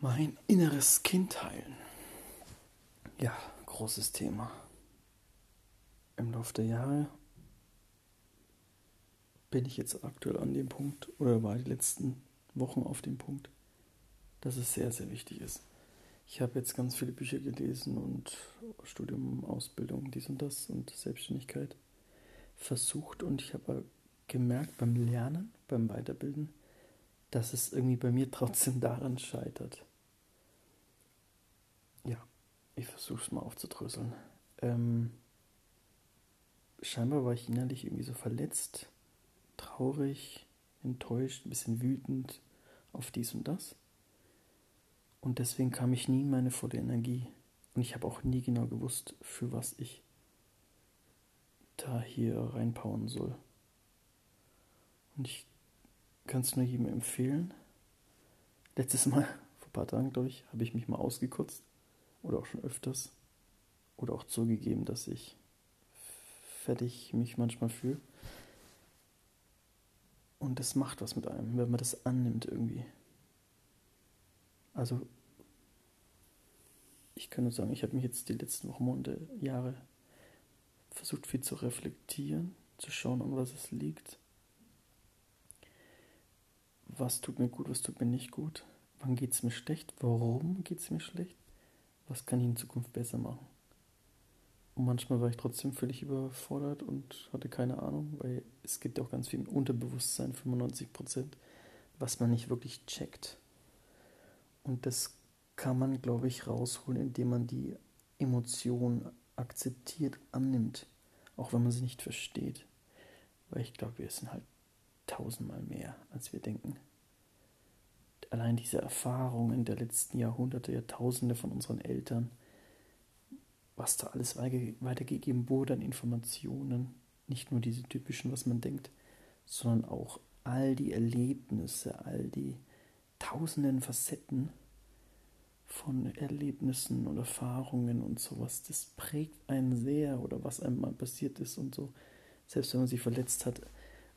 Mein inneres Kind heilen. Ja, großes Thema. Im Laufe der Jahre bin ich jetzt aktuell an dem Punkt oder war die letzten Wochen auf dem Punkt, dass es sehr, sehr wichtig ist. Ich habe jetzt ganz viele Bücher gelesen und Studium, Ausbildung, dies und das und Selbstständigkeit versucht und ich habe gemerkt beim Lernen, beim Weiterbilden, dass es irgendwie bei mir trotzdem daran scheitert. Ich versuche es mal aufzudröseln. Ähm, scheinbar war ich innerlich irgendwie so verletzt, traurig, enttäuscht, ein bisschen wütend auf dies und das. Und deswegen kam ich nie in meine volle Energie. Und ich habe auch nie genau gewusst, für was ich da hier reinpowern soll. Und ich kann es nur jedem empfehlen. Letztes Mal, vor ein paar Tagen, glaube ich, habe ich mich mal ausgekotzt. Oder auch schon öfters. Oder auch zugegeben, dass ich fertig mich manchmal fühle. Und das macht was mit einem, wenn man das annimmt irgendwie. Also, ich kann nur sagen, ich habe mich jetzt die letzten Wochen, Monate, Jahre versucht viel zu reflektieren, zu schauen, an was es liegt was tut mir gut, was tut mir nicht gut, wann geht es mir schlecht, warum geht es mir schlecht, was kann ich in Zukunft besser machen. Und manchmal war ich trotzdem völlig überfordert und hatte keine Ahnung, weil es gibt ja auch ganz viel Unterbewusstsein, 95 Prozent, was man nicht wirklich checkt. Und das kann man, glaube ich, rausholen, indem man die Emotionen akzeptiert, annimmt, auch wenn man sie nicht versteht. Weil ich glaube, wir sind halt tausendmal mehr, als wir denken. Allein diese Erfahrungen der letzten Jahrhunderte, Jahrtausende von unseren Eltern, was da alles weitergegeben wurde an Informationen, nicht nur diese typischen, was man denkt, sondern auch all die Erlebnisse, all die tausenden Facetten von Erlebnissen und Erfahrungen und sowas, das prägt einen sehr oder was einem mal passiert ist und so. Selbst wenn man sich verletzt hat,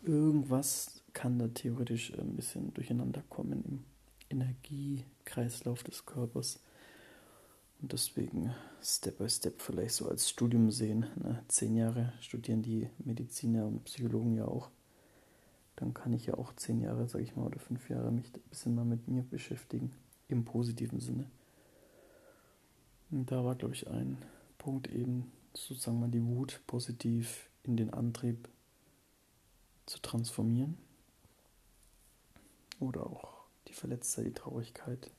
irgendwas kann da theoretisch ein bisschen durcheinander kommen im Energiekreislauf des Körpers. Und deswegen Step by Step vielleicht so als Studium sehen. Ne? Zehn Jahre studieren die Mediziner und Psychologen ja auch. Dann kann ich ja auch zehn Jahre, sage ich mal, oder fünf Jahre mich ein bisschen mal mit mir beschäftigen. Im positiven Sinne. Und da war, glaube ich, ein Punkt eben, sozusagen mal die Wut positiv in den Antrieb zu transformieren. Oder auch die Verletztheit, die Traurigkeit,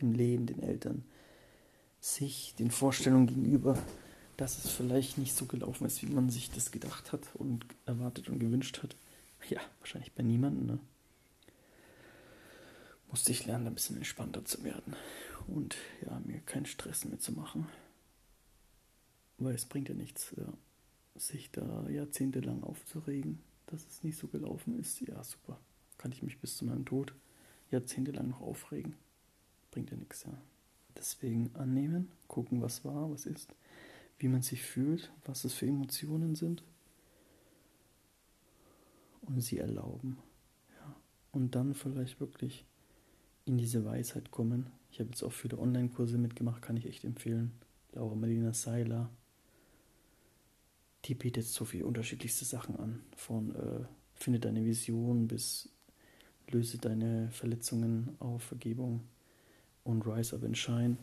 dem Leben, den Eltern, sich, den Vorstellungen gegenüber, dass es vielleicht nicht so gelaufen ist, wie man sich das gedacht hat und erwartet und gewünscht hat. Ja, wahrscheinlich bei niemandem, ne? Musste ich lernen, ein bisschen entspannter zu werden und ja, mir keinen Stress mehr zu machen. Weil es bringt ja nichts, ja, sich da jahrzehntelang aufzuregen dass es nicht so gelaufen ist, ja super. Kann ich mich bis zu meinem Tod jahrzehntelang noch aufregen. Bringt ja nichts, ja. Deswegen annehmen, gucken, was war, was ist, wie man sich fühlt, was es für Emotionen sind und sie erlauben. Ja. Und dann vielleicht wirklich in diese Weisheit kommen. Ich habe jetzt auch viele Online-Kurse mitgemacht, kann ich echt empfehlen. Laura Marlina Seiler, die bietet so viele unterschiedlichste Sachen an. Von äh, finde deine Vision bis löse deine Verletzungen auf Vergebung und Rise Up and Shine.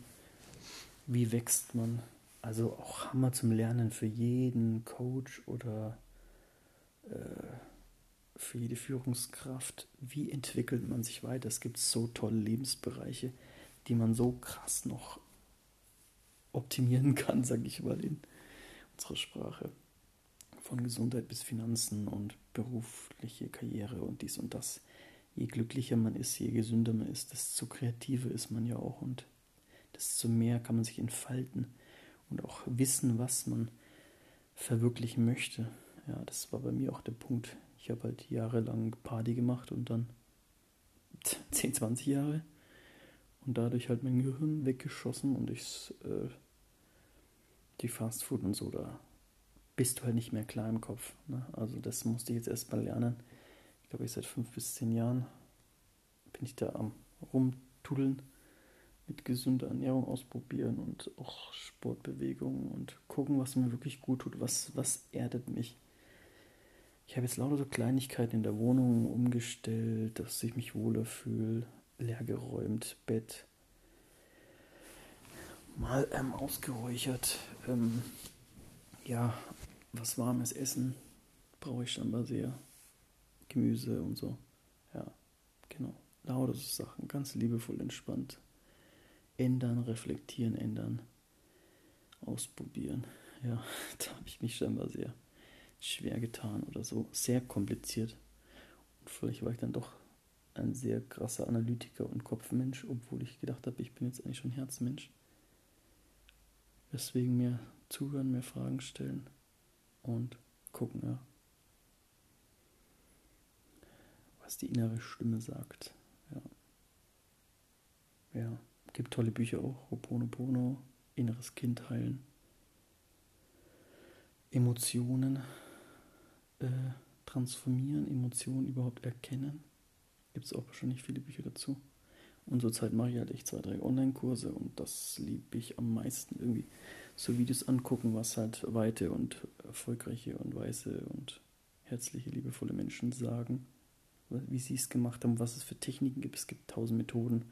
Wie wächst man? Also auch Hammer zum Lernen für jeden Coach oder äh, für jede Führungskraft. Wie entwickelt man sich weiter? Es gibt so tolle Lebensbereiche, die man so krass noch optimieren kann, sage ich mal in unserer Sprache von Gesundheit bis Finanzen und berufliche Karriere und dies und das. Je glücklicher man ist, je gesünder man ist, desto kreativer ist man ja auch und desto mehr kann man sich entfalten und auch wissen, was man verwirklichen möchte. Ja, das war bei mir auch der Punkt. Ich habe halt jahrelang Party gemacht und dann 10, 20 Jahre und dadurch halt mein Gehirn weggeschossen und ich äh, die Fastfood und so da bist du halt nicht mehr klar im Kopf. Ne? Also das musste ich jetzt erstmal lernen. Glaube, ich seit fünf bis zehn Jahren bin ich da am rumtuddeln mit gesunder Ernährung ausprobieren und auch Sportbewegungen und gucken, was mir wirklich gut tut, was, was erdet mich. Ich habe jetzt lauter so Kleinigkeiten in der Wohnung umgestellt, dass ich mich wohler fühle, leergeräumt, Bett mal ähm, ausgeräuchert. Ähm, ja, was warmes Essen brauche ich scheinbar sehr. Gemüse und so. Ja, genau. Lauter so Sachen, ganz liebevoll entspannt. Ändern, reflektieren, ändern. Ausprobieren. Ja, da habe ich mich scheinbar sehr schwer getan oder so. Sehr kompliziert. Und vielleicht war ich dann doch ein sehr krasser Analytiker und Kopfmensch, obwohl ich gedacht habe, ich bin jetzt eigentlich schon Herzmensch. Deswegen mir zuhören, mir Fragen stellen und gucken, ja, was die innere Stimme sagt. Ja. ja, gibt tolle Bücher auch, Ho'oponopono, Inneres Kind heilen, Emotionen äh, transformieren, Emotionen überhaupt erkennen. Gibt es auch wahrscheinlich viele Bücher dazu. Und zurzeit mache ich halt echt zwei, drei Online-Kurse und das liebe ich am meisten irgendwie. So Videos angucken, was halt weite und erfolgreiche und weiße und herzliche, liebevolle Menschen sagen, wie sie es gemacht haben, was es für Techniken gibt. Es gibt tausend Methoden,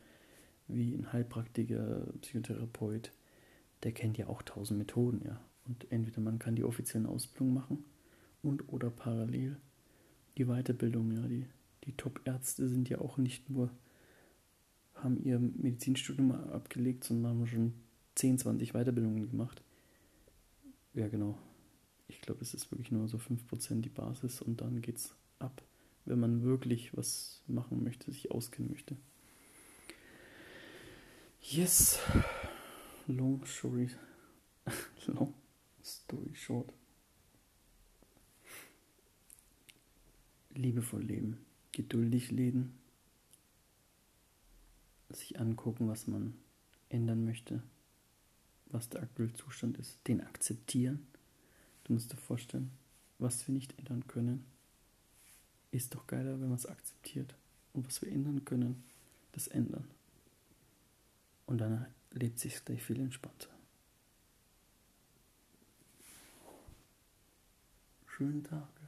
wie ein Heilpraktiker, Psychotherapeut, der kennt ja auch tausend Methoden, ja. Und entweder man kann die offiziellen Ausbildungen machen und oder parallel die Weiterbildung, ja. Die, die Top-Ärzte sind ja auch nicht nur haben ihr Medizinstudium abgelegt, sondern haben schon 10, 20 Weiterbildungen gemacht. Ja, genau. Ich glaube, es ist wirklich nur so 5% die Basis und dann geht's ab, wenn man wirklich was machen möchte, sich auskennen möchte. Yes. Long story. Long story short. Liebevoll leben. Geduldig leben sich angucken, was man ändern möchte, was der aktuelle Zustand ist, den akzeptieren. Du musst dir vorstellen, was wir nicht ändern können, ist doch geiler, wenn man es akzeptiert. Und was wir ändern können, das ändern. Und dann lebt sich gleich viel entspannter. Schönen Tag.